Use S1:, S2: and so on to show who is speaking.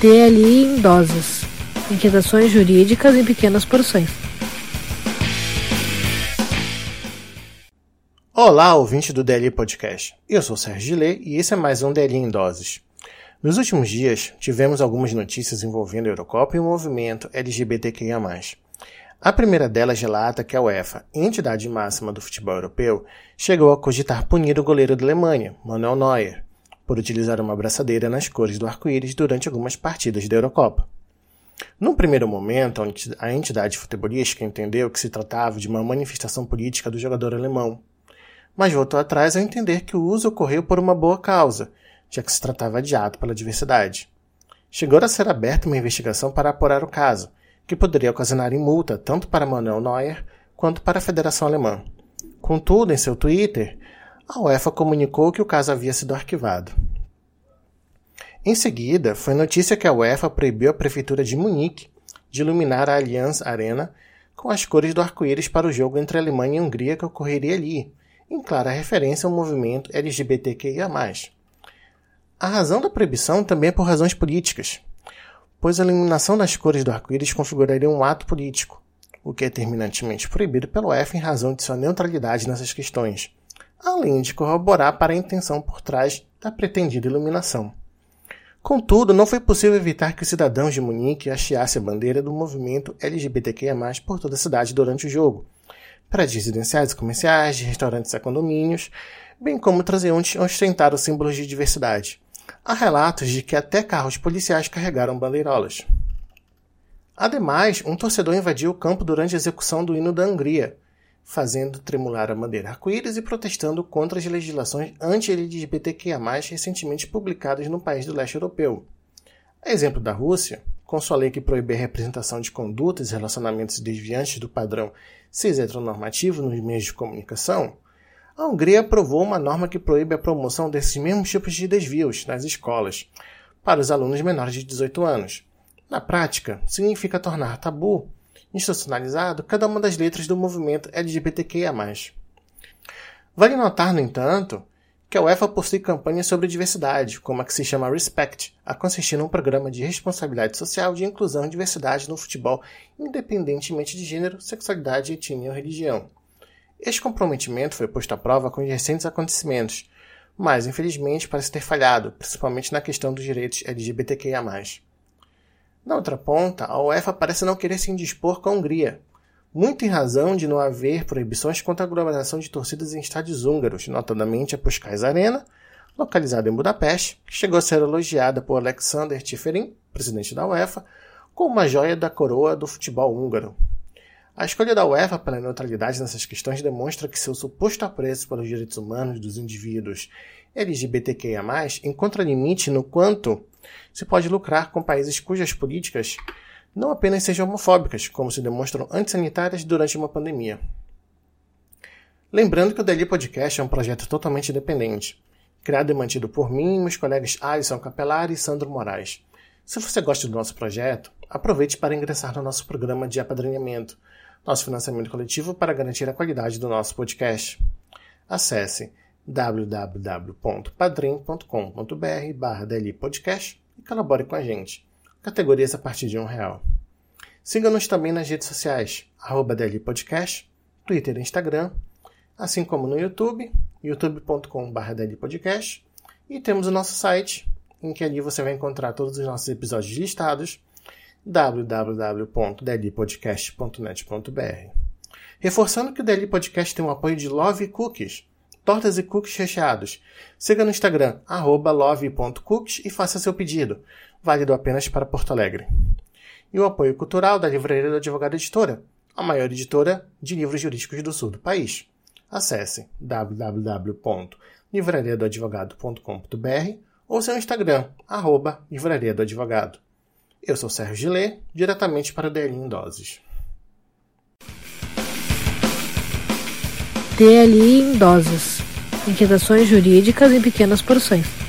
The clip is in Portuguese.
S1: DLI em doses. Inquietações jurídicas em pequenas porções.
S2: Olá, ouvinte do DLI Podcast. Eu sou o Sérgio Gillet e esse é mais um DLI em doses. Nos últimos dias, tivemos algumas notícias envolvendo a Eurocopa e o movimento LGBTQIA+. A primeira delas relata que a UEFA, entidade máxima do futebol europeu, chegou a cogitar punir o goleiro da Alemanha, Manuel Neuer, por utilizar uma abraçadeira nas cores do arco-íris durante algumas partidas da Eurocopa. Num primeiro momento, a entidade futebolística entendeu que se tratava de uma manifestação política do jogador alemão, mas voltou atrás ao entender que o uso ocorreu por uma boa causa, já que se tratava de ato pela diversidade. Chegou a ser aberta uma investigação para apurar o caso, que poderia ocasionar em multa tanto para Manuel Neuer quanto para a Federação Alemã. Contudo, em seu Twitter, a UEFA comunicou que o caso havia sido arquivado. Em seguida, foi notícia que a UEFA proibiu a prefeitura de Munique de iluminar a Allianz Arena com as cores do arco-íris para o jogo entre Alemanha e Hungria que ocorreria ali, em clara referência ao movimento LGBTQIA+. A razão da proibição também é por razões políticas, pois a eliminação das cores do arco-íris configuraria um ato político, o que é terminantemente proibido pela UEFA em razão de sua neutralidade nessas questões, além de corroborar para a intenção por trás da pretendida iluminação. Contudo, não foi possível evitar que os cidadãos de Munique hasteassem a bandeira do movimento LGBTQIA+, por toda a cidade durante o jogo, prédios residenciais e comerciais, de restaurantes e condomínios, bem como transeuntes ostentaram símbolos de diversidade. Há relatos de que até carros policiais carregaram bandeirolas. Ademais, um torcedor invadiu o campo durante a execução do hino da Hungria, fazendo tremular a bandeira arco-íris e protestando contra as legislações anti-LGBTQIA+, recentemente publicadas no país do leste europeu. A exemplo da Rússia, com sua lei que proíbe a representação de condutas e relacionamentos desviantes do padrão cis heteronormativo nos meios de comunicação, a Hungria aprovou uma norma que proíbe a promoção desses mesmos tipos de desvios nas escolas para os alunos menores de 18 anos. Na prática, significa tornar tabu institucionalizado cada uma das letras do movimento LGBTQIA+. Vale notar, no entanto, que a UEFA possui campanhas sobre diversidade, como a que se chama Respect, a consistir num programa de responsabilidade social de inclusão e diversidade no futebol, independentemente de gênero, sexualidade, etnia ou religião. Este comprometimento foi posto à prova com os recentes acontecimentos, mas infelizmente parece ter falhado, principalmente na questão dos direitos LGBTQIA+. Na outra ponta, a UEFA parece não querer se indispor com a Hungria, muito em razão de não haver proibições contra a aglomeração de torcidas em estádios húngaros, notadamente a Puskás Arena, localizada em Budapeste, que chegou a ser elogiada por Alexander Tiferin, presidente da UEFA, como uma joia da coroa do futebol húngaro. A escolha da UEFA pela neutralidade nessas questões demonstra que seu suposto apreço pelos direitos humanos dos indivíduos LGBTQIA+, encontra limite no quanto se pode lucrar com países cujas políticas não apenas sejam homofóbicas, como se demonstram antissanitárias durante uma pandemia. Lembrando que o Deli Podcast é um projeto totalmente independente, criado e mantido por mim e meus colegas Alisson Capelari e Sandro Moraes. Se você gosta do nosso projeto, aproveite para ingressar no nosso programa de apadrinhamento, nosso financiamento coletivo para garantir a qualidade do nosso podcast. Acesse www.padrim.com.br barra Podcast e colabore com a gente. Categorias a partir de um real. Siga-nos também nas redes sociais, arroba Podcast, Twitter e Instagram, assim como no YouTube, youtube.com.br Podcast, e temos o nosso site, em que ali você vai encontrar todos os nossos episódios listados, www.delipodcast.net.br. Reforçando que o Deli Podcast tem o apoio de Love Cookies, tortas e cookies recheados. Siga no Instagram, love.cookies e faça seu pedido, válido apenas para Porto Alegre. E o apoio cultural da Livraria do Advogado Editora, a maior editora de livros jurídicos do sul do país. Acesse www.livrariadoadvogado.com.br ou seu Instagram, arroba Livraria do Advogado. Eu sou Sérgio Gillet, diretamente para o DLI em Doses.
S1: DLI em Doses. Inquietações jurídicas em pequenas porções.